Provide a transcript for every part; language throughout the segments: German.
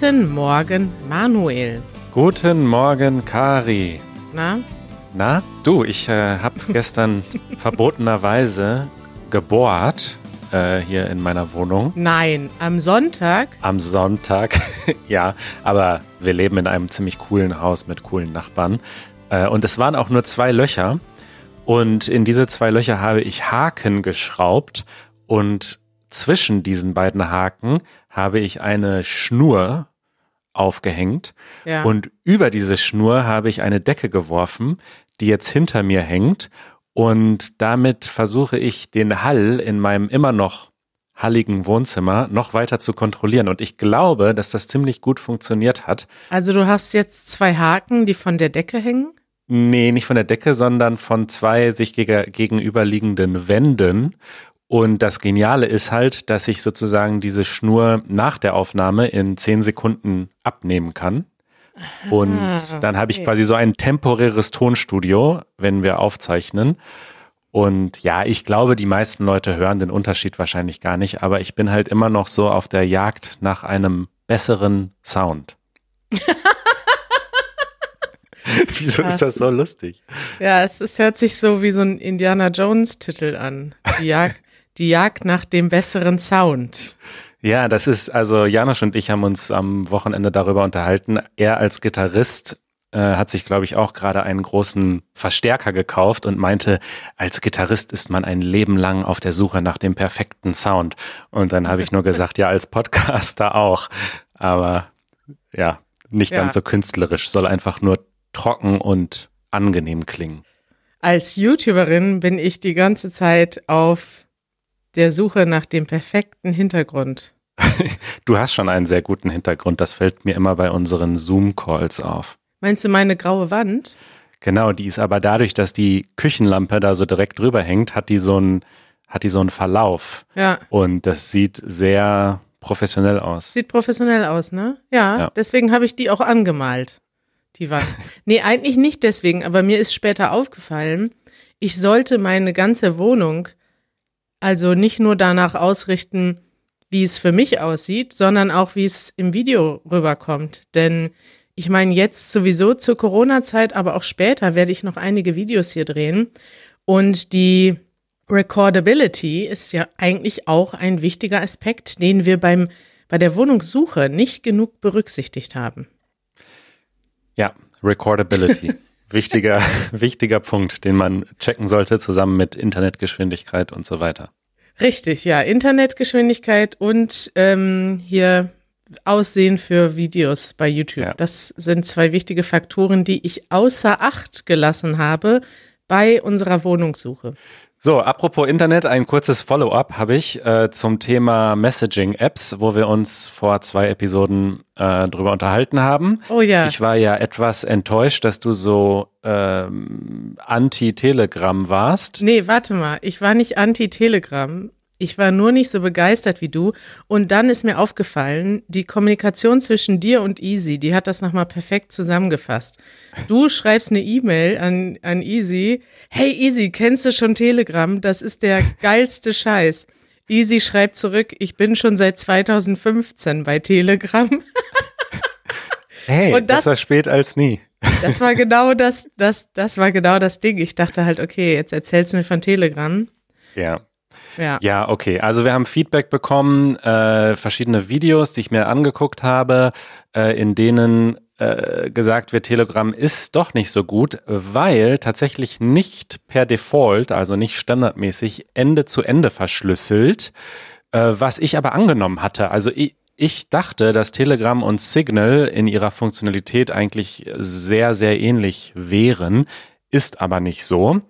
Guten Morgen, Manuel. Guten Morgen, Kari. Na? Na, du, ich äh, habe gestern verbotenerweise gebohrt äh, hier in meiner Wohnung. Nein, am Sonntag? Am Sonntag, ja. Aber wir leben in einem ziemlich coolen Haus mit coolen Nachbarn. Äh, und es waren auch nur zwei Löcher. Und in diese zwei Löcher habe ich Haken geschraubt. Und zwischen diesen beiden Haken habe ich eine Schnur aufgehängt. Ja. Und über diese Schnur habe ich eine Decke geworfen, die jetzt hinter mir hängt. Und damit versuche ich den Hall in meinem immer noch halligen Wohnzimmer noch weiter zu kontrollieren. Und ich glaube, dass das ziemlich gut funktioniert hat. Also du hast jetzt zwei Haken, die von der Decke hängen? Nee, nicht von der Decke, sondern von zwei sich geg gegenüberliegenden Wänden. Und das Geniale ist halt, dass ich sozusagen diese Schnur nach der Aufnahme in zehn Sekunden abnehmen kann. Und dann habe ich okay. quasi so ein temporäres Tonstudio, wenn wir aufzeichnen. Und ja, ich glaube, die meisten Leute hören den Unterschied wahrscheinlich gar nicht, aber ich bin halt immer noch so auf der Jagd nach einem besseren Sound. Wieso ist das so lustig? Ja, es, es hört sich so wie so ein Indiana Jones-Titel an. Die Jagd, die Jagd nach dem besseren Sound. Ja, das ist, also Janosch und ich haben uns am Wochenende darüber unterhalten. Er als Gitarrist äh, hat sich, glaube ich, auch gerade einen großen Verstärker gekauft und meinte, als Gitarrist ist man ein Leben lang auf der Suche nach dem perfekten Sound. Und dann habe ich nur gesagt, ja, als Podcaster auch. Aber ja, nicht Ja. ganz so künstlerisch, soll einfach nur trocken und angenehm klingen. Als YouTuberin bin ich die ganze Zeit auf der Suche nach dem perfekten Hintergrund. Du hast schon einen sehr guten Hintergrund, das fällt mir immer bei unseren Zoom-Calls auf. Meinst du meine graue Wand? Genau, die ist aber dadurch, dass die Küchenlampe da so direkt drüber hängt, hat die so einen, hat die so einen Verlauf. Ja. Und das sieht sehr professionell aus. Sieht professionell aus, ne? Ja, Ja. deswegen habe ich die auch angemalt. Die Wand. nee, eigentlich nicht deswegen, aber mir ist später aufgefallen, ich sollte meine ganze Wohnung also nicht nur danach ausrichten, wie es für mich aussieht, sondern auch, wie es im Video rüberkommt. Denn ich meine, jetzt sowieso zur Corona-Zeit, aber auch später werde ich noch einige Videos hier drehen. Und die Recordability ist ja eigentlich auch ein wichtiger Aspekt, den wir beim, bei der Wohnungssuche nicht genug berücksichtigt haben. Ja, Recordability. wichtiger, wichtiger Punkt, den man checken sollte, zusammen mit Internetgeschwindigkeit und so weiter. Richtig, ja. Internetgeschwindigkeit und ähm, hier Aussehen für Videos bei YouTube. Ja. Das sind zwei wichtige Faktoren, die ich außer Acht gelassen habe bei unserer Wohnungssuche. So, apropos Internet, ein kurzes Follow-up habe ich äh, zum Thema Messaging-Apps, wo wir uns vor zwei Episoden äh, drüber unterhalten haben. Oh ja. Ich war ja etwas enttäuscht, dass du so ähm, anti-Telegram warst. Nee, warte mal. Ich war nicht anti-Telegram. Ich war nur nicht so begeistert wie du. Und dann ist mir aufgefallen, die Kommunikation zwischen dir und Easy, die hat das nochmal perfekt zusammengefasst. Du schreibst eine E-Mail an, an Easy. Hey Easy, kennst du schon Telegram? Das ist der geilste Scheiß. Easy schreibt zurück, ich bin schon seit 2015 bei Telegram. Hey, Und das- besser spät als nie. Das war genau das, das, das war genau das Ding. Ich dachte halt, okay, jetzt erzählst du mir von Telegram. Ja. Ja. Ja, okay. Also wir haben Feedback bekommen, äh, verschiedene Videos, die ich mir angeguckt habe, äh, in denen äh, gesagt wird, Telegram ist doch nicht so gut, weil tatsächlich nicht per Default, also nicht standardmäßig Ende zu Ende verschlüsselt, äh, was ich aber angenommen hatte. Also ich, ich dachte, dass Telegram und Signal in ihrer Funktionalität eigentlich sehr, sehr ähnlich wären, ist aber nicht so.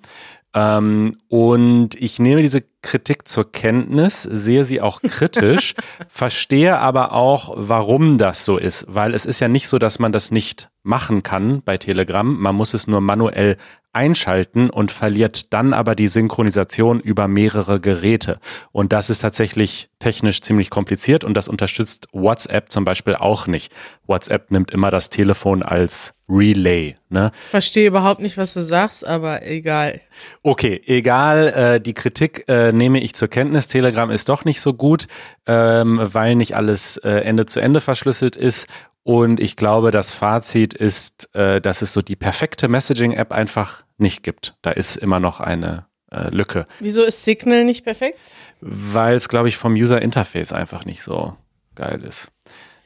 Ähm, und ich nehme diese Kritik zur Kenntnis, sehe sie auch kritisch, verstehe aber auch, warum das so ist, weil es ist ja nicht so, dass man das nicht machen kann bei Telegram. Man muss es nur manuell einschalten und verliert dann aber die Synchronisation über mehrere Geräte. Und das ist tatsächlich technisch ziemlich kompliziert und das unterstützt WhatsApp zum Beispiel auch nicht. WhatsApp nimmt immer das Telefon als Relay. Ne? Verstehe überhaupt nicht, was du sagst, aber egal. Okay, egal. Äh, die Kritik äh, nehme ich zur Kenntnis. Telegram ist doch nicht so gut, ähm, weil nicht alles äh, Ende zu Ende verschlüsselt ist und ich glaube, das Fazit ist, äh, dass es so die perfekte Messaging-App einfach nicht gibt. Da ist immer noch eine äh, Lücke. Wieso ist Signal nicht perfekt? Weil es, glaube ich, vom User-Interface einfach nicht so geil ist.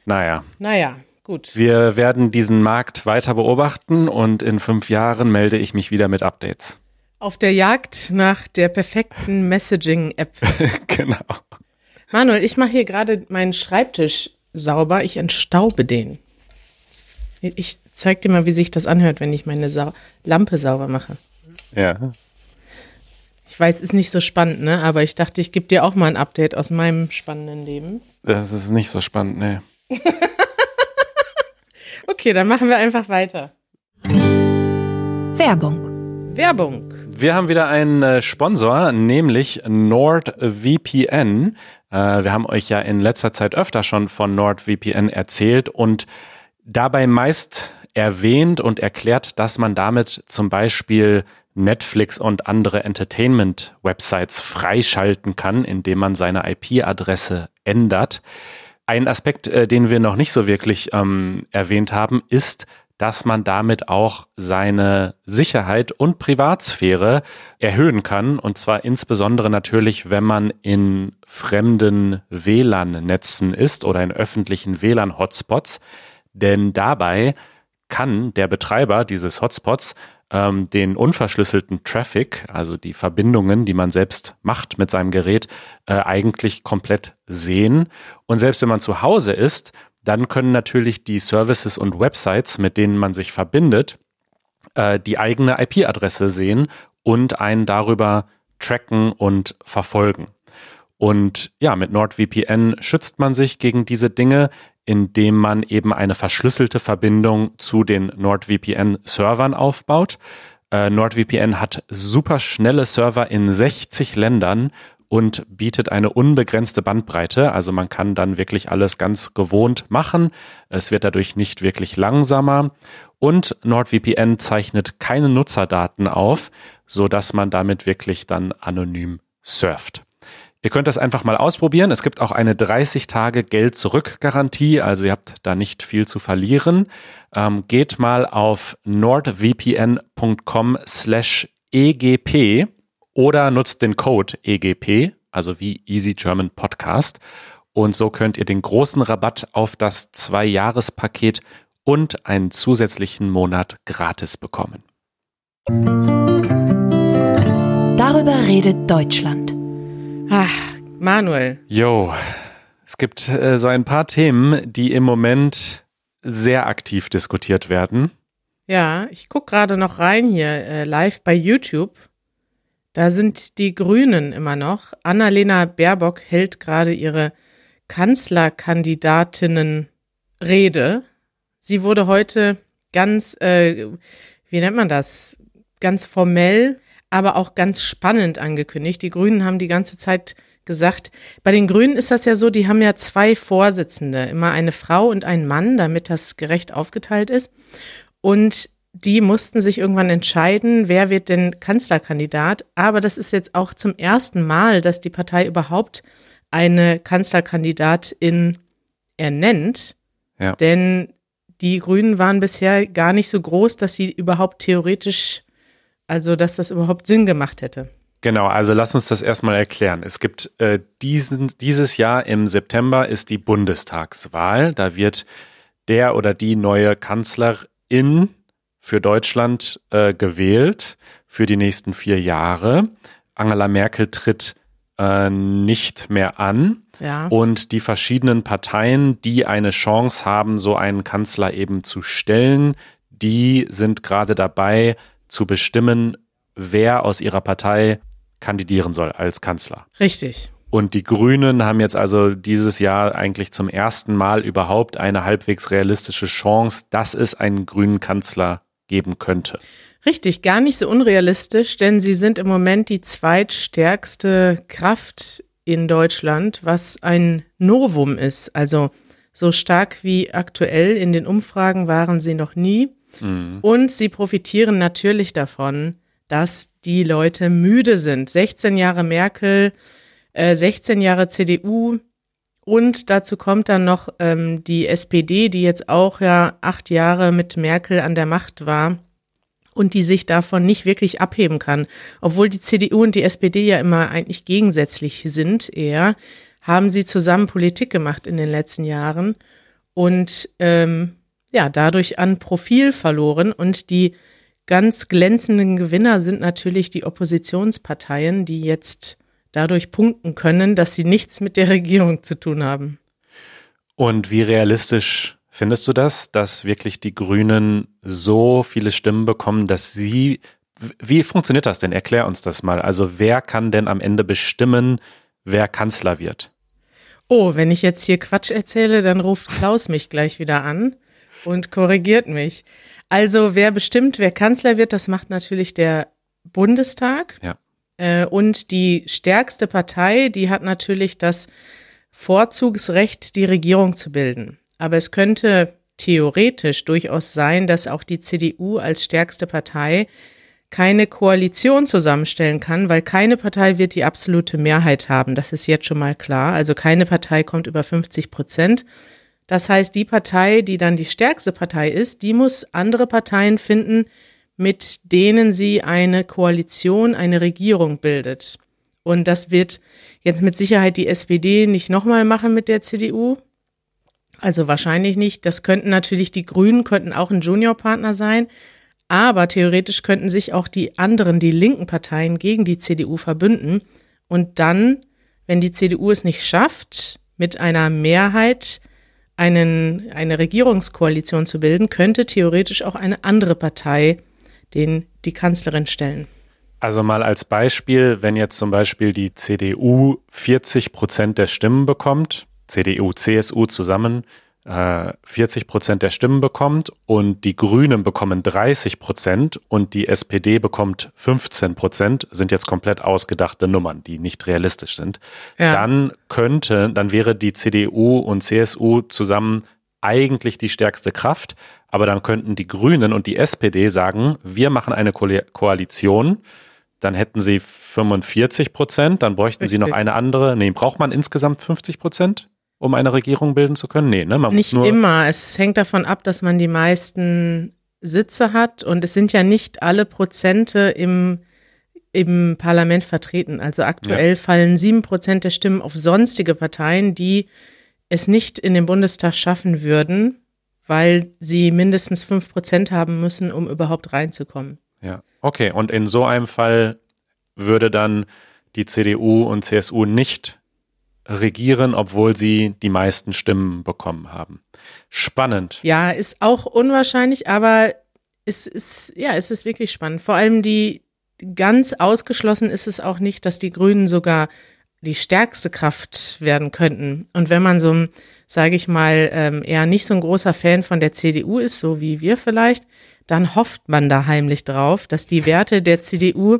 Naja. Naja, gut. Wir werden diesen Markt weiter beobachten und in fünf Jahren melde ich mich wieder mit Updates. Auf der Jagd nach der perfekten Messaging-App. genau. Manuel, ich mache hier gerade meinen Schreibtisch sauber, ich entstaube den. Ich zeig dir mal, wie sich das anhört, wenn ich meine Sa Lampe sauber mache. Ja. Ich weiß, ist nicht so spannend, ne? Aber ich dachte, ich gebe dir auch mal ein Update aus meinem spannenden Leben. Das ist nicht so spannend, ne. okay, dann machen wir einfach weiter. Werbung. Werbung. Wir haben wieder einen äh, Sponsor, nämlich NordVPN. Äh, wir haben euch ja in letzter Zeit öfter schon von NordVPN erzählt und dabei meist erwähnt und erklärt, dass man damit zum Beispiel Netflix und andere Entertainment-Websites freischalten kann, indem man seine IP-Adresse ändert. Ein Aspekt, äh, den wir noch nicht so wirklich ähm, erwähnt haben, ist, dass man damit auch seine Sicherheit und Privatsphäre erhöhen kann. Und zwar insbesondere natürlich, wenn man in fremden WLAN-Netzen ist oder in öffentlichen WLAN-Hotspots. Denn dabei kann der Betreiber dieses Hotspots ähm, den unverschlüsselten Traffic, also die Verbindungen, die man selbst macht mit seinem Gerät, äh, eigentlich komplett sehen. Und selbst wenn man zu Hause ist, dann können natürlich die Services und Websites, mit denen man sich verbindet, äh, die eigene IP-Adresse sehen und einen darüber tracken und verfolgen. Und ja, mit NordVPN schützt man sich gegen diese Dinge, indem man eben eine verschlüsselte Verbindung zu den NordVPN-Servern aufbaut. Äh, NordVPN hat super schnelle Server in 60 Ländern und bietet eine unbegrenzte Bandbreite. Also man kann dann wirklich alles ganz gewohnt machen. Es wird dadurch nicht wirklich langsamer. Und NordVPN zeichnet keine Nutzerdaten auf, so dass man damit wirklich dann anonym surft. Ihr könnt das einfach mal ausprobieren. Es gibt auch eine 30 Tage Geld zurück Garantie, also ihr habt da nicht viel zu verlieren. Ähm, geht mal auf nordvpn.com slash egp oder nutzt den Code EGP, also wie Easy German Podcast. Und so könnt ihr den großen Rabatt auf das Zwei-Jahres-Paket und einen zusätzlichen Monat gratis bekommen. Darüber redet Deutschland. Ach, Manuel. Jo, es gibt äh, so ein paar Themen, die im Moment sehr aktiv diskutiert werden. Ja, ich gucke gerade noch rein hier äh, live bei YouTube. Da sind die Grünen immer noch. Annalena Baerbock hält gerade ihre Kanzlerkandidatinnenrede. Sie wurde heute ganz, äh, wie nennt man das, ganz formell, aber auch ganz spannend angekündigt. Die Grünen haben die ganze Zeit gesagt, bei den Grünen ist das ja so, die haben ja zwei Vorsitzende, immer eine Frau und ein Mann, damit das gerecht aufgeteilt ist. Und die mussten sich irgendwann entscheiden, wer wird denn Kanzlerkandidat. Aber das ist jetzt auch zum ersten Mal, dass die Partei überhaupt eine Kanzlerkandidatin ernennt. Ja. Denn die Grünen waren bisher gar nicht so groß, dass sie überhaupt theoretisch, also dass das überhaupt Sinn gemacht hätte. Genau, also lass uns das erstmal erklären. Es gibt äh, diesen, dieses Jahr im September ist die Bundestagswahl. Da wird der oder die neue Kanzlerin für Deutschland äh, gewählt für die nächsten vier Jahre. Angela Merkel tritt äh, nicht mehr an. Ja. Und die verschiedenen Parteien, die eine Chance haben, so einen Kanzler eben zu stellen, die sind gerade dabei zu bestimmen, wer aus ihrer Partei kandidieren soll als Kanzler. Richtig. Und die Grünen haben jetzt also dieses Jahr eigentlich zum ersten Mal überhaupt eine halbwegs realistische Chance, dass es einen grünen Kanzler geben könnte. Richtig, gar nicht so unrealistisch, denn sie sind im Moment die zweitstärkste Kraft in Deutschland, was ein Novum ist. Also so stark wie aktuell in den Umfragen waren sie noch nie. Mhm. Und sie profitieren natürlich davon, dass die Leute müde sind. 16 Jahre Merkel, äh, 16 Jahre CDU und dazu kommt dann noch ähm, die SPD, die jetzt auch ja acht Jahre mit Merkel an der Macht war und die sich davon nicht wirklich abheben kann. Obwohl die CDU und die SPD ja immer eigentlich gegensätzlich sind, eher, haben sie zusammen Politik gemacht in den letzten Jahren und ähm, ja, dadurch an Profil verloren. Und die ganz glänzenden Gewinner sind natürlich die Oppositionsparteien, die jetzt dadurch punkten können, dass sie nichts mit der Regierung zu tun haben. Und wie realistisch Findest du das, dass wirklich die Grünen so viele Stimmen bekommen, dass sie, wie funktioniert das denn? Erklär uns das mal. Also wer kann denn am Ende bestimmen, wer Kanzler wird? Oh, wenn ich jetzt hier Quatsch erzähle, dann ruft Klaus mich gleich wieder an und korrigiert mich. Also wer bestimmt, wer Kanzler wird, das macht natürlich der Bundestag. Ja. Äh, und die stärkste Partei, die hat natürlich das Vorzugsrecht, die Regierung zu bilden. Aber es könnte theoretisch durchaus sein, dass auch die CDU als stärkste Partei keine Koalition zusammenstellen kann, weil keine Partei wird die absolute Mehrheit haben. Das ist jetzt schon mal klar. Also keine Partei kommt über 50 Prozent. Das heißt, die Partei, die dann die stärkste Partei ist, die muss andere Parteien finden, mit denen sie eine Koalition, eine Regierung bildet. Und das wird jetzt mit Sicherheit die SPD nicht nochmal machen mit der CDU. Also wahrscheinlich nicht. Das könnten natürlich die Grünen, könnten auch ein Juniorpartner sein. Aber theoretisch könnten sich auch die anderen, die linken Parteien gegen die CDU verbünden. Und dann, wenn die CDU es nicht schafft, mit einer Mehrheit einen, eine Regierungskoalition zu bilden, könnte theoretisch auch eine andere Partei den, die Kanzlerin stellen. Also mal als Beispiel, wenn jetzt zum Beispiel die CDU 40 Prozent der Stimmen bekommt, CDU, CSU zusammen äh, 40 Prozent der Stimmen bekommt und die Grünen bekommen 30 Prozent und die SPD bekommt 15 Prozent, sind jetzt komplett ausgedachte Nummern, die nicht realistisch sind. Ja. Dann könnte, dann wäre die CDU und CSU zusammen eigentlich die stärkste Kraft, aber dann könnten die Grünen und die SPD sagen, wir machen eine Ko Koalition dann hätten sie 45 Prozent, dann bräuchten Richtig. sie noch eine andere. Nee, braucht man insgesamt 50 Prozent? um eine Regierung bilden zu können? Nee, ne? Man nicht immer. Es hängt davon ab, dass man die meisten Sitze hat und es sind ja nicht alle Prozente im, im Parlament vertreten. Also aktuell ja. fallen sieben Prozent der Stimmen auf sonstige Parteien, die es nicht in den Bundestag schaffen würden, weil sie mindestens fünf Prozent haben müssen, um überhaupt reinzukommen. Ja, okay. Und in so einem Fall würde dann die CDU und CSU nicht regieren, obwohl sie die meisten Stimmen bekommen haben. Spannend. Ja, ist auch unwahrscheinlich, aber es ist, ja, es ist wirklich spannend. Vor allem die, ganz ausgeschlossen ist es auch nicht, dass die Grünen sogar die stärkste Kraft werden könnten. Und wenn man so, sage ich mal, ähm, eher nicht so ein großer Fan von der CDU ist, so wie wir vielleicht, dann hofft man da heimlich drauf, dass die Werte der CDU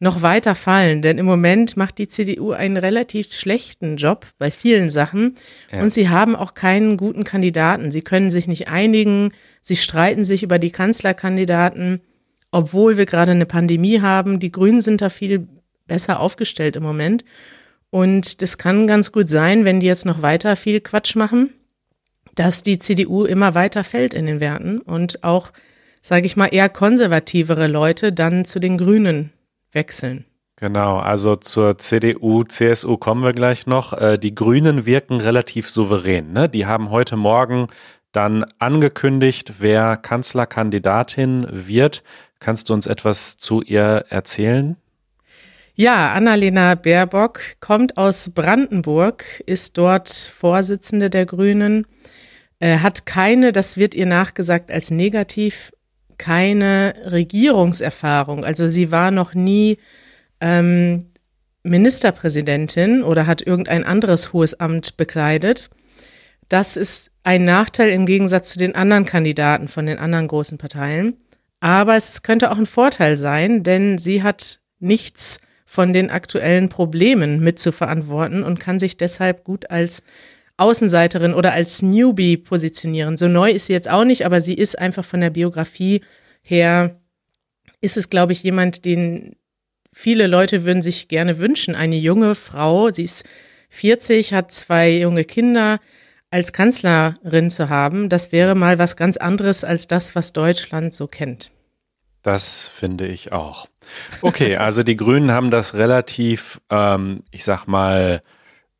noch weiter fallen. Denn im Moment macht die CDU einen relativ schlechten Job bei vielen Sachen ja. und sie haben auch keinen guten Kandidaten. Sie können sich nicht einigen, sie streiten sich über die Kanzlerkandidaten, obwohl wir gerade eine Pandemie haben. Die Grünen sind da viel besser aufgestellt im Moment. Und das kann ganz gut sein, wenn die jetzt noch weiter viel Quatsch machen, dass die CDU immer weiter fällt in den Werten und auch, sage ich mal, eher konservativere Leute dann zu den Grünen wechseln. Genau, also zur CDU, CSU kommen wir gleich noch. Äh, die Grünen wirken relativ souverän. Ne? Die haben heute Morgen dann angekündigt, wer Kanzlerkandidatin wird. Kannst du uns etwas zu ihr erzählen? Ja, Annalena Baerbock kommt aus Brandenburg, ist dort Vorsitzende der Grünen, äh, hat keine, das wird ihr nachgesagt als negativ keine Regierungserfahrung. Also sie war noch nie ähm, Ministerpräsidentin oder hat irgendein anderes hohes Amt bekleidet. Das ist ein Nachteil im Gegensatz zu den anderen Kandidaten von den anderen großen Parteien. Aber es könnte auch ein Vorteil sein, denn sie hat nichts von den aktuellen Problemen mitzuverantworten und kann sich deshalb gut als Außenseiterin oder als Newbie positionieren. So neu ist sie jetzt auch nicht, aber sie ist einfach von der Biografie her, ist es, glaube ich, jemand, den viele Leute würden sich gerne wünschen. Eine junge Frau, sie ist 40, hat zwei junge Kinder, als Kanzlerin zu haben, das wäre mal was ganz anderes als das, was Deutschland so kennt. Das finde ich auch. Okay, also die Grünen haben das relativ, ähm, ich sag mal,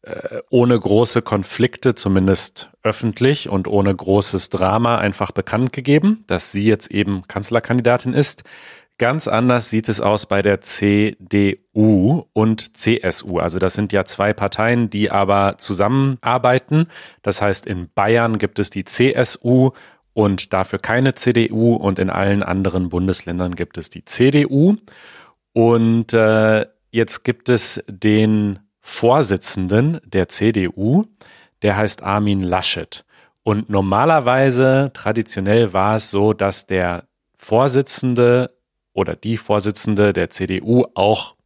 äh, ohne große Konflikte, zumindest öffentlich und ohne großes Drama einfach bekannt gegeben, dass sie jetzt eben Kanzlerkandidatin ist. Ganz anders sieht es aus bei der CDU und CSU. Also das sind ja zwei Parteien, die aber zusammenarbeiten. Das heißt, in Bayern gibt es die CSU und dafür keine CDU und in allen anderen Bundesländern gibt es die CDU. Und äh, jetzt gibt es den Vorsitzenden der CDU, der heißt Armin Laschet. Und normalerweise, traditionell war es so, dass der Vorsitzende oder die Vorsitzende der CDU auch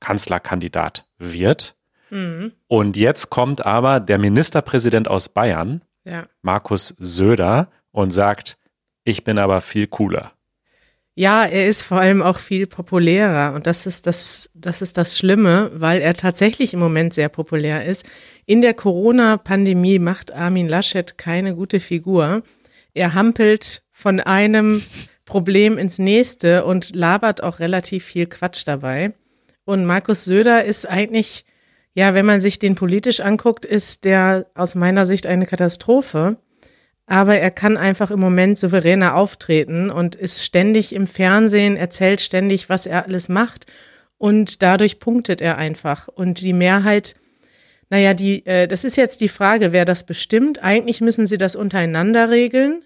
Kanzlerkandidat wird. Mhm. Und jetzt kommt aber der Ministerpräsident aus Bayern, ja. Markus Söder, und sagt, ich bin aber viel cooler. Ja, er ist vor allem auch viel populärer und das ist das, das ist das Schlimme, weil er tatsächlich im Moment sehr populär ist. In der Corona-Pandemie macht Armin Laschet keine gute Figur. Er hampelt von einem Problem ins nächste und labert auch relativ viel Quatsch dabei. Und Markus Söder ist eigentlich, ja, wenn man sich den politisch anguckt, ist der aus meiner Sicht eine Katastrophe aber er kann einfach im Moment souveräner auftreten und ist ständig im Fernsehen, erzählt ständig, was er alles macht und dadurch punktet er einfach. Und die Mehrheit, naja, die, äh, das ist jetzt die Frage, wer das bestimmt. Eigentlich müssen sie das untereinander regeln,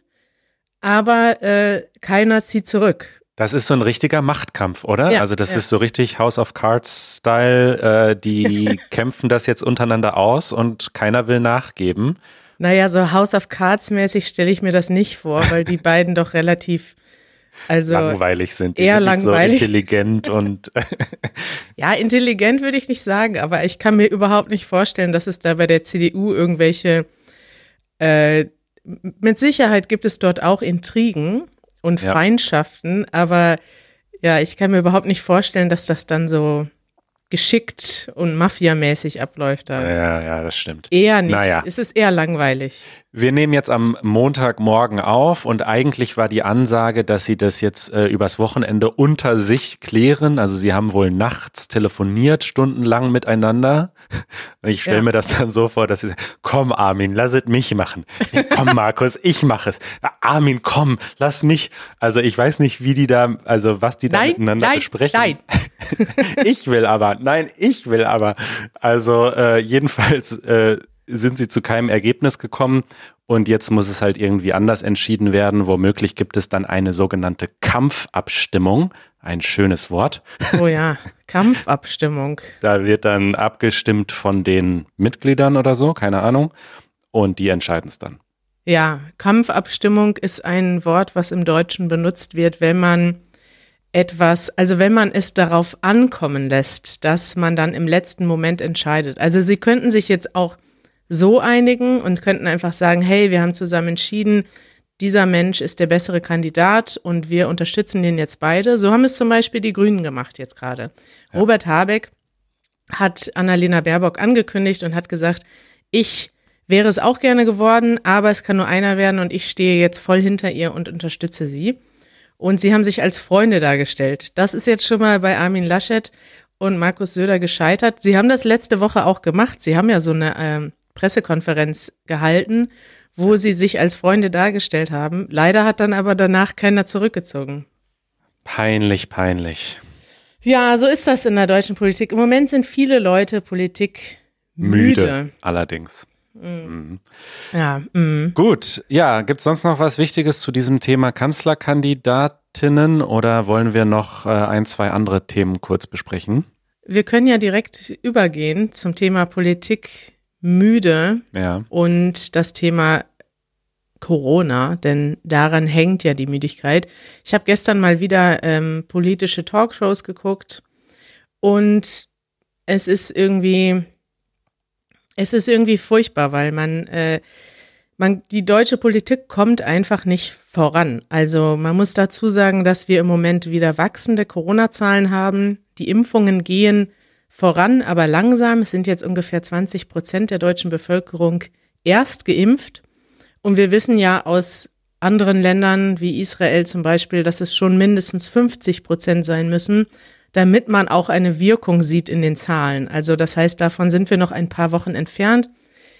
aber äh, keiner zieht zurück. Das ist so ein richtiger Machtkampf, oder? Ja, also das ja. ist so richtig House of Cards-Style. Äh, die kämpfen das jetzt untereinander aus und keiner will nachgeben. Naja, so House of Cards mäßig stelle ich mir das nicht vor, weil die beiden doch relativ also langweilig sind. Die eher sind langweilig. So intelligent und ja, intelligent würde ich nicht sagen, aber ich kann mir überhaupt nicht vorstellen, dass es da bei der CDU irgendwelche äh, mit Sicherheit gibt es dort auch Intrigen und ja. Feindschaften, aber ja, ich kann mir überhaupt nicht vorstellen, dass das dann so geschickt und mafiamäßig abläuft da. Ja, ja, das stimmt. Eher nicht. Naja. Es ist eher langweilig. Wir nehmen jetzt am Montagmorgen auf und eigentlich war die Ansage, dass sie das jetzt äh, übers Wochenende unter sich klären. Also sie haben wohl nachts telefoniert, stundenlang miteinander. Ich stelle ja. mir das dann so vor, dass sie sagen, komm Armin, lass es mich machen. Ja, komm Markus, ich mache es. Armin, komm, lass mich. Also ich weiß nicht, wie die da, also was die da nein, miteinander nein, besprechen. Nein. ich will aber, nein, ich will aber. Also äh, jedenfalls äh, sind sie zu keinem Ergebnis gekommen und jetzt muss es halt irgendwie anders entschieden werden. Womöglich gibt es dann eine sogenannte Kampfabstimmung. Ein schönes Wort. Oh ja, Kampfabstimmung. da wird dann abgestimmt von den Mitgliedern oder so, keine Ahnung. Und die entscheiden es dann. Ja, Kampfabstimmung ist ein Wort, was im Deutschen benutzt wird, wenn man etwas, also wenn man es darauf ankommen lässt, dass man dann im letzten Moment entscheidet. Also Sie könnten sich jetzt auch so einigen und könnten einfach sagen, hey, wir haben zusammen entschieden, dieser Mensch ist der bessere Kandidat und wir unterstützen den jetzt beide. So haben es zum Beispiel die Grünen gemacht jetzt gerade. Ja. Robert Habeck hat Annalena Baerbock angekündigt und hat gesagt, ich wäre es auch gerne geworden, aber es kann nur einer werden und ich stehe jetzt voll hinter ihr und unterstütze sie. Und sie haben sich als Freunde dargestellt. Das ist jetzt schon mal bei Armin Laschet und Markus Söder gescheitert. Sie haben das letzte Woche auch gemacht. Sie haben ja so eine ähm, Pressekonferenz gehalten, wo sie sich als Freunde dargestellt haben. Leider hat dann aber danach keiner zurückgezogen. Peinlich, peinlich. Ja, so ist das in der deutschen Politik. Im Moment sind viele Leute Politik müde. müde allerdings. Mhm. Ja. Mhm. Gut, ja, gibt es sonst noch was Wichtiges zu diesem Thema Kanzlerkandidatinnen oder wollen wir noch äh, ein, zwei andere Themen kurz besprechen? Wir können ja direkt übergehen zum Thema Politik müde ja. und das Thema Corona, denn daran hängt ja die Müdigkeit. Ich habe gestern mal wieder ähm, politische Talkshows geguckt und es ist irgendwie, es ist irgendwie furchtbar, weil man, äh, man, die deutsche Politik kommt einfach nicht voran. Also man muss dazu sagen, dass wir im Moment wieder wachsende Corona-Zahlen haben. Die Impfungen gehen voran, aber langsam. Es sind jetzt ungefähr 20 Prozent der deutschen Bevölkerung erst geimpft. Und wir wissen ja aus anderen Ländern wie Israel zum Beispiel, dass es schon mindestens 50 Prozent sein müssen, damit man auch eine Wirkung sieht in den Zahlen. Also das heißt, davon sind wir noch ein paar Wochen entfernt.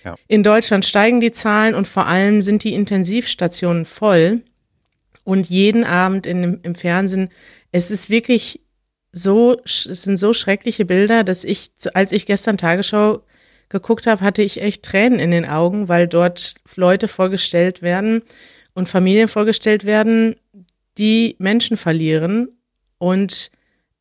Ja. In Deutschland steigen die Zahlen und vor allem sind die Intensivstationen voll. Und jeden Abend in, im Fernsehen, es ist wirklich so, es sind so schreckliche Bilder, dass ich, als ich gestern Tagesschau geguckt habe, hatte ich echt Tränen in den Augen, weil dort Leute vorgestellt werden und Familien vorgestellt werden, die Menschen verlieren und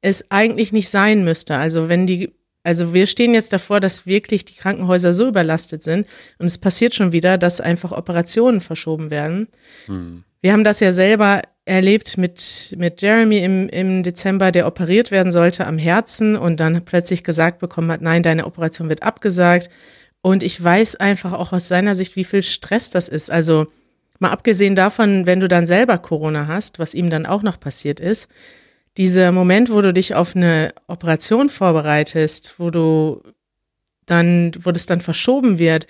es eigentlich nicht sein müsste. Also wenn die, also wir stehen jetzt davor, dass wirklich die Krankenhäuser so überlastet sind und es passiert schon wieder, dass einfach Operationen verschoben werden. Hm. Wir haben das ja selber erlebt mit, mit Jeremy im, im Dezember, der operiert werden sollte am Herzen und dann plötzlich gesagt bekommen hat, nein, deine Operation wird abgesagt. Und ich weiß einfach auch aus seiner Sicht, wie viel Stress das ist. Also mal abgesehen davon, wenn du dann selber Corona hast, was ihm dann auch noch passiert ist, dieser Moment, wo du dich auf eine Operation vorbereitest, wo du dann, wo das dann verschoben wird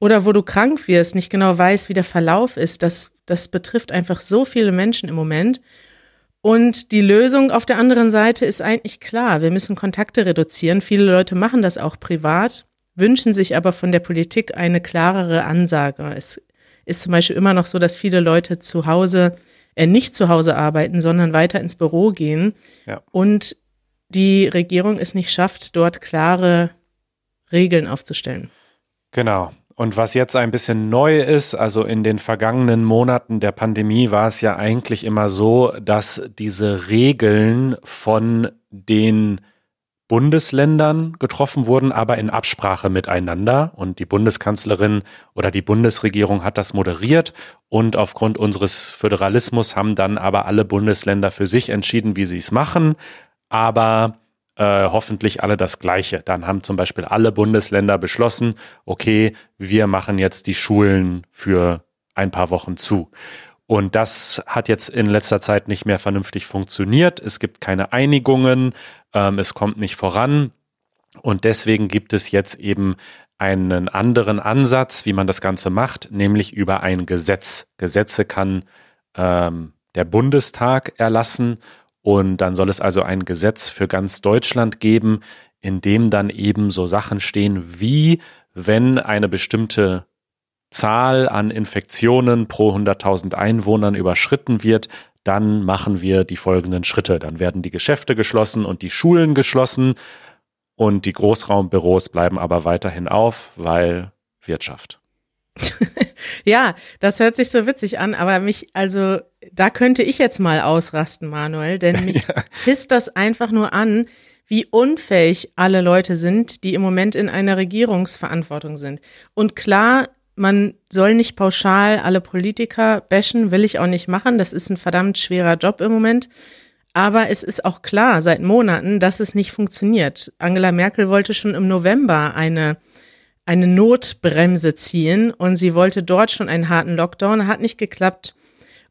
oder wo du krank wirst, nicht genau weißt, wie der Verlauf ist, das, das betrifft einfach so viele Menschen im Moment. Und die Lösung auf der anderen Seite ist eigentlich klar. Wir müssen Kontakte reduzieren. Viele Leute machen das auch privat, wünschen sich aber von der Politik eine klarere Ansage. Es ist zum Beispiel immer noch so, dass viele Leute zu Hause äh, nicht zu Hause arbeiten, sondern weiter ins Büro gehen. Ja. Und die Regierung es nicht schafft, dort klare Regeln aufzustellen. Genau. Und was jetzt ein bisschen neu ist, also in den vergangenen Monaten der Pandemie war es ja eigentlich immer so, dass diese Regeln von den Bundesländern getroffen wurden, aber in Absprache miteinander. Und die Bundeskanzlerin oder die Bundesregierung hat das moderiert. Und aufgrund unseres Föderalismus haben dann aber alle Bundesländer für sich entschieden, wie sie es machen. Aber äh, hoffentlich alle das Gleiche. Dann haben zum Beispiel alle Bundesländer beschlossen, okay, wir machen jetzt die Schulen für ein paar Wochen zu. Und das hat jetzt in letzter Zeit nicht mehr vernünftig funktioniert. Es gibt keine Einigungen, ähm, es kommt nicht voran. Und deswegen gibt es jetzt eben einen anderen Ansatz, wie man das Ganze macht, nämlich über ein Gesetz. Gesetze kann ähm, der Bundestag erlassen und dann soll es also ein Gesetz für ganz Deutschland geben, in dem dann eben so Sachen stehen wie, wenn eine bestimmte Zahl an Infektionen pro 100.000 Einwohnern überschritten wird, dann machen wir die folgenden Schritte. Dann werden die Geschäfte geschlossen und die Schulen geschlossen und die Großraumbüros bleiben aber weiterhin auf, weil Wirtschaft. ja, das hört sich so witzig an, aber mich, also da könnte ich jetzt mal ausrasten, Manuel, denn mich ja. pisst das einfach nur an, wie unfähig alle Leute sind, die im Moment in einer Regierungsverantwortung sind. Und klar man soll nicht pauschal alle Politiker bashen, will ich auch nicht machen. Das ist ein verdammt schwerer Job im Moment. Aber es ist auch klar seit Monaten, dass es nicht funktioniert. Angela Merkel wollte schon im November eine, eine Notbremse ziehen und sie wollte dort schon einen harten Lockdown, hat nicht geklappt.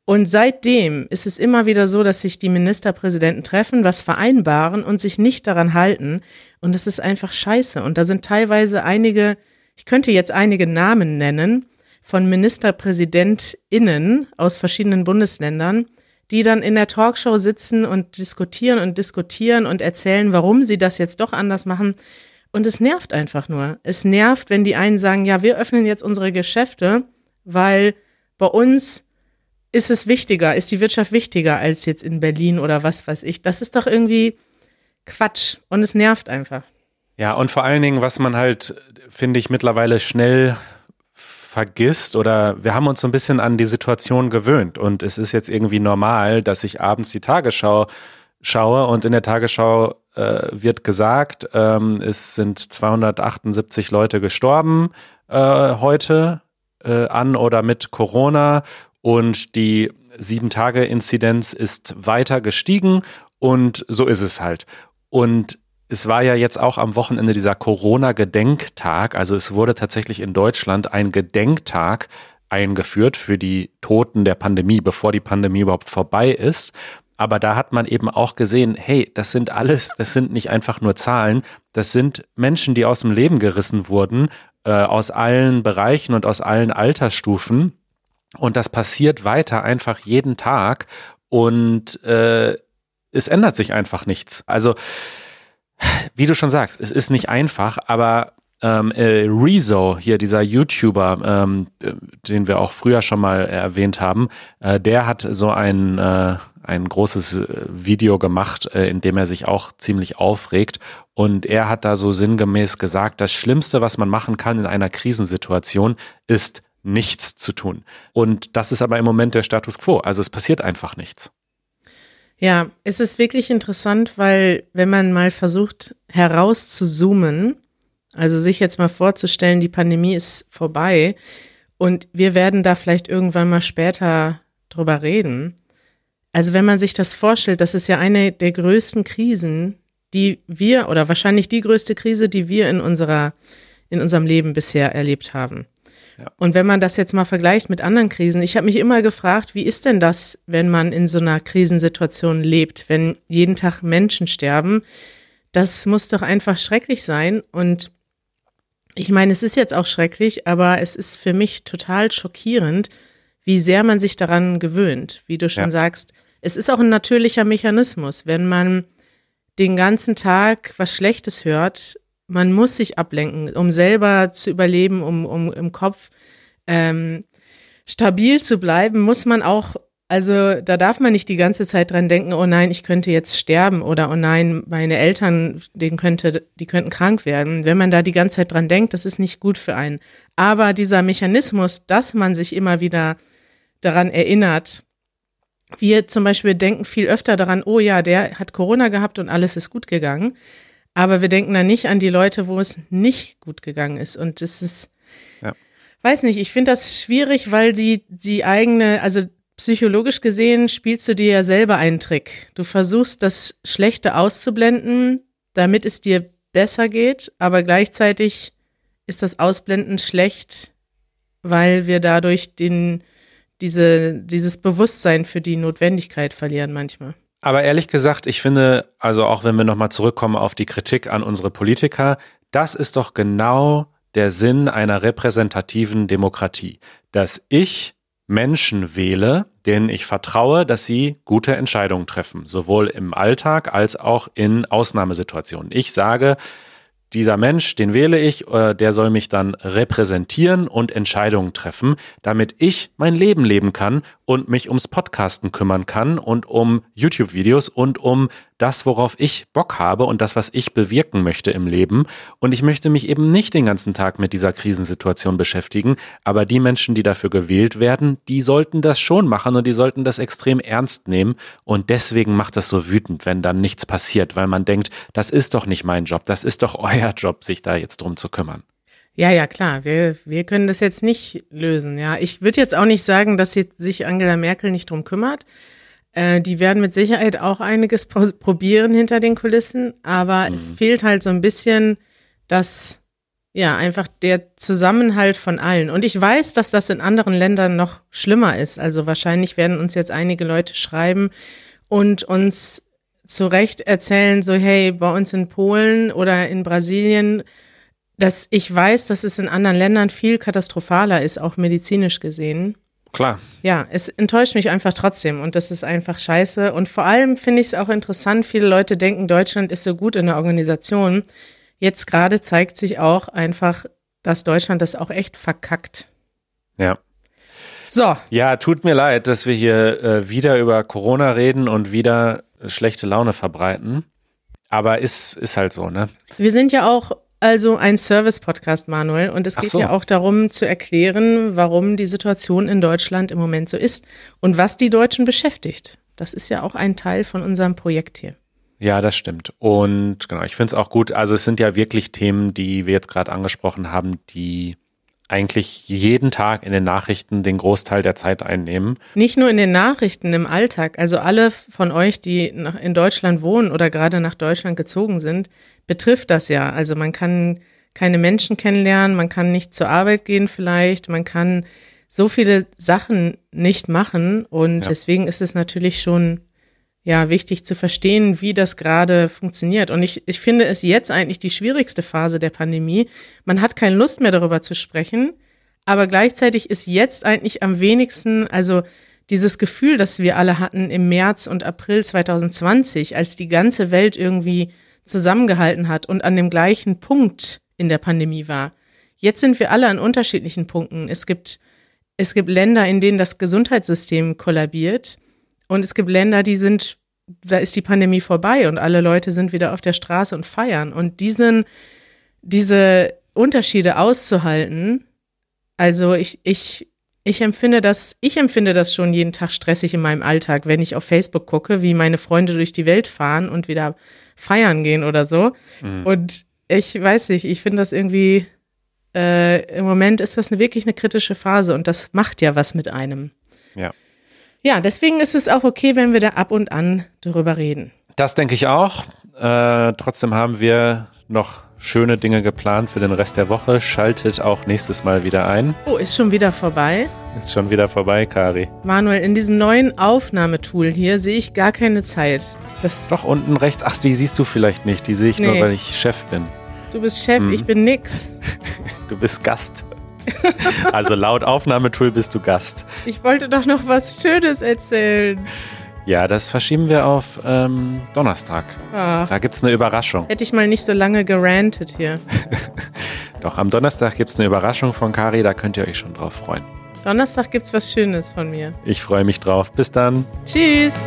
Und seitdem ist es immer wieder so, dass sich die Ministerpräsidenten treffen, was vereinbaren und sich nicht daran halten. Und das ist einfach scheiße. Und da sind teilweise einige ich könnte jetzt einige Namen nennen von MinisterpräsidentInnen aus verschiedenen Bundesländern, die dann in der Talkshow sitzen und diskutieren und diskutieren und erzählen, warum sie das jetzt doch anders machen. Und es nervt einfach nur. Es nervt, wenn die einen sagen, ja, wir öffnen jetzt unsere Geschäfte, weil bei uns ist es wichtiger, ist die Wirtschaft wichtiger als jetzt in Berlin oder was weiß ich. Das ist doch irgendwie Quatsch und es nervt einfach. Ja, und vor allen Dingen, was man halt, finde ich, mittlerweile schnell vergisst oder wir haben uns so ein bisschen an die Situation gewöhnt und es ist jetzt irgendwie normal, dass ich abends die Tagesschau schaue und in der Tagesschau äh, wird gesagt, ähm, es sind 278 Leute gestorben äh, heute äh, an oder mit Corona und die Sieben-Tage-Inzidenz ist weiter gestiegen und so ist es halt. Und es war ja jetzt auch am Wochenende dieser Corona-Gedenktag. Also es wurde tatsächlich in Deutschland ein Gedenktag eingeführt für die Toten der Pandemie, bevor die Pandemie überhaupt vorbei ist. Aber da hat man eben auch gesehen, hey, das sind alles, das sind nicht einfach nur Zahlen, das sind Menschen, die aus dem Leben gerissen wurden, äh, aus allen Bereichen und aus allen Altersstufen. Und das passiert weiter einfach jeden Tag und äh, es ändert sich einfach nichts. Also, wie du schon sagst, es ist nicht einfach, aber ähm, äh, Rezo, hier dieser YouTuber, ähm, den wir auch früher schon mal erwähnt haben, äh, der hat so ein, äh, ein großes äh, Video gemacht, äh, in dem er sich auch ziemlich aufregt. Und er hat da so sinngemäß gesagt, das Schlimmste, was man machen kann in einer Krisensituation, ist nichts zu tun. Und das ist aber im Moment der Status quo. Also es passiert einfach nichts. Ja, es ist wirklich interessant, weil wenn man mal versucht herauszuzoomen, also sich jetzt mal vorzustellen, die Pandemie ist vorbei und wir werden da vielleicht irgendwann mal später drüber reden. Also wenn man sich das vorstellt, das ist ja eine der größten Krisen, die wir oder wahrscheinlich die größte Krise, die wir in unserer in unserem Leben bisher erlebt haben. Und wenn man das jetzt mal vergleicht mit anderen Krisen, ich habe mich immer gefragt, wie ist denn das, wenn man in so einer Krisensituation lebt, wenn jeden Tag Menschen sterben? Das muss doch einfach schrecklich sein. Und ich meine, es ist jetzt auch schrecklich, aber es ist für mich total schockierend, wie sehr man sich daran gewöhnt. Wie du schon ja. sagst, es ist auch ein natürlicher Mechanismus. Wenn man den ganzen Tag was Schlechtes hört, man muss sich ablenken, um selber zu überleben, um, um im Kopf ähm, stabil zu bleiben, muss man auch, also da darf man nicht die ganze Zeit dran denken, oh nein, ich könnte jetzt sterben oder oh nein, meine Eltern, denen könnte, die könnten krank werden. Wenn man da die ganze Zeit dran denkt, das ist nicht gut für einen. Aber dieser Mechanismus, dass man sich immer wieder daran erinnert, wir zum Beispiel denken viel öfter daran, oh ja, der hat Corona gehabt und alles ist gut gegangen. Aber wir denken dann nicht an die Leute, wo es nicht gut gegangen ist. Und das ist, ja. weiß nicht, ich finde das schwierig, weil die, die eigene, also psychologisch gesehen spielst du dir ja selber einen Trick. Du versuchst das Schlechte auszublenden, damit es dir besser geht, aber gleichzeitig ist das Ausblenden schlecht, weil wir dadurch den, diese, dieses Bewusstsein für die Notwendigkeit verlieren manchmal. Aber ehrlich gesagt, ich finde, also auch wenn wir nochmal zurückkommen auf die Kritik an unsere Politiker, das ist doch genau der Sinn einer repräsentativen Demokratie, dass ich Menschen wähle, denen ich vertraue, dass sie gute Entscheidungen treffen, sowohl im Alltag als auch in Ausnahmesituationen. Ich sage, dieser Mensch, den wähle ich, äh, der soll mich dann repräsentieren und Entscheidungen treffen, damit ich mein Leben leben kann und mich ums Podcasten kümmern kann und um YouTube-Videos und um das, worauf ich Bock habe und das, was ich bewirken möchte im Leben. Und ich möchte mich eben nicht den ganzen Tag mit dieser Krisensituation beschäftigen. Aber die Menschen, die dafür gewählt werden, die sollten das schon machen und die sollten das extrem ernst nehmen. Und deswegen macht das so wütend, wenn dann nichts passiert, weil man denkt, das ist doch nicht mein Job, das ist doch euer Job, sich da jetzt drum zu kümmern. Ja, ja, klar. Wir, wir können das jetzt nicht lösen. Ja, ich würde jetzt auch nicht sagen, dass sich Angela Merkel nicht drum kümmert. Äh, die werden mit Sicherheit auch einiges probieren hinter den Kulissen, aber mhm. es fehlt halt so ein bisschen das, ja, einfach der Zusammenhalt von allen. Und ich weiß, dass das in anderen Ländern noch schlimmer ist. Also wahrscheinlich werden uns jetzt einige Leute schreiben und uns zu Recht erzählen, so, hey, bei uns in Polen oder in Brasilien dass ich weiß, dass es in anderen Ländern viel katastrophaler ist, auch medizinisch gesehen. Klar. Ja, es enttäuscht mich einfach trotzdem und das ist einfach scheiße. Und vor allem finde ich es auch interessant, viele Leute denken, Deutschland ist so gut in der Organisation. Jetzt gerade zeigt sich auch einfach, dass Deutschland das auch echt verkackt. Ja. So. Ja, tut mir leid, dass wir hier äh, wieder über Corona reden und wieder schlechte Laune verbreiten. Aber ist, ist halt so, ne? Wir sind ja auch also ein Service-Podcast, Manuel. Und es geht so. ja auch darum zu erklären, warum die Situation in Deutschland im Moment so ist und was die Deutschen beschäftigt. Das ist ja auch ein Teil von unserem Projekt hier. Ja, das stimmt. Und genau, ich finde es auch gut. Also es sind ja wirklich Themen, die wir jetzt gerade angesprochen haben, die eigentlich jeden Tag in den Nachrichten den Großteil der Zeit einnehmen. Nicht nur in den Nachrichten, im Alltag. Also alle von euch, die in Deutschland wohnen oder gerade nach Deutschland gezogen sind, betrifft das ja. Also man kann keine Menschen kennenlernen, man kann nicht zur Arbeit gehen vielleicht, man kann so viele Sachen nicht machen und ja. deswegen ist es natürlich schon ja wichtig zu verstehen, wie das gerade funktioniert. Und ich, ich finde es jetzt eigentlich die schwierigste Phase der Pandemie. Man hat keine Lust mehr darüber zu sprechen, aber gleichzeitig ist jetzt eigentlich am wenigsten, also dieses Gefühl, das wir alle hatten im März und April 2020, als die ganze Welt irgendwie zusammengehalten hat und an dem gleichen Punkt in der Pandemie war. Jetzt sind wir alle an unterschiedlichen Punkten. Es gibt, es gibt Länder, in denen das Gesundheitssystem kollabiert. Und es gibt Länder, die sind, da ist die Pandemie vorbei und alle Leute sind wieder auf der Straße und feiern. Und diesen, diese Unterschiede auszuhalten, also ich, ich, ich empfinde das, ich empfinde das schon jeden Tag stressig in meinem Alltag, wenn ich auf Facebook gucke, wie meine Freunde durch die Welt fahren und wieder feiern gehen oder so. Mhm. Und ich weiß nicht, ich finde das irgendwie, äh, im Moment ist das eine, wirklich eine kritische Phase und das macht ja was mit einem. Ja. Ja, deswegen ist es auch okay, wenn wir da ab und an darüber reden. Das denke ich auch. Äh, trotzdem haben wir noch schöne Dinge geplant für den Rest der Woche. Schaltet auch nächstes Mal wieder ein. Oh, ist schon wieder vorbei? Ist schon wieder vorbei, Kari. Manuel, in diesem neuen Aufnahmetool hier sehe ich gar keine Zeit. Das Doch unten rechts. Ach, die siehst du vielleicht nicht. Die sehe ich nee. nur, weil ich Chef bin. Du bist Chef, hm. ich bin nix. Du bist Gast. Also laut Aufnahmetool bist du Gast. Ich wollte doch noch was Schönes erzählen. Ja, das verschieben wir auf ähm, Donnerstag. Ach, da gibt es eine Überraschung. Hätte ich mal nicht so lange gerantet hier. Doch, am Donnerstag gibt es eine Überraschung von Kari, da könnt ihr euch schon drauf freuen. Donnerstag gibt es was Schönes von mir. Ich freue mich drauf. Bis dann. Tschüss.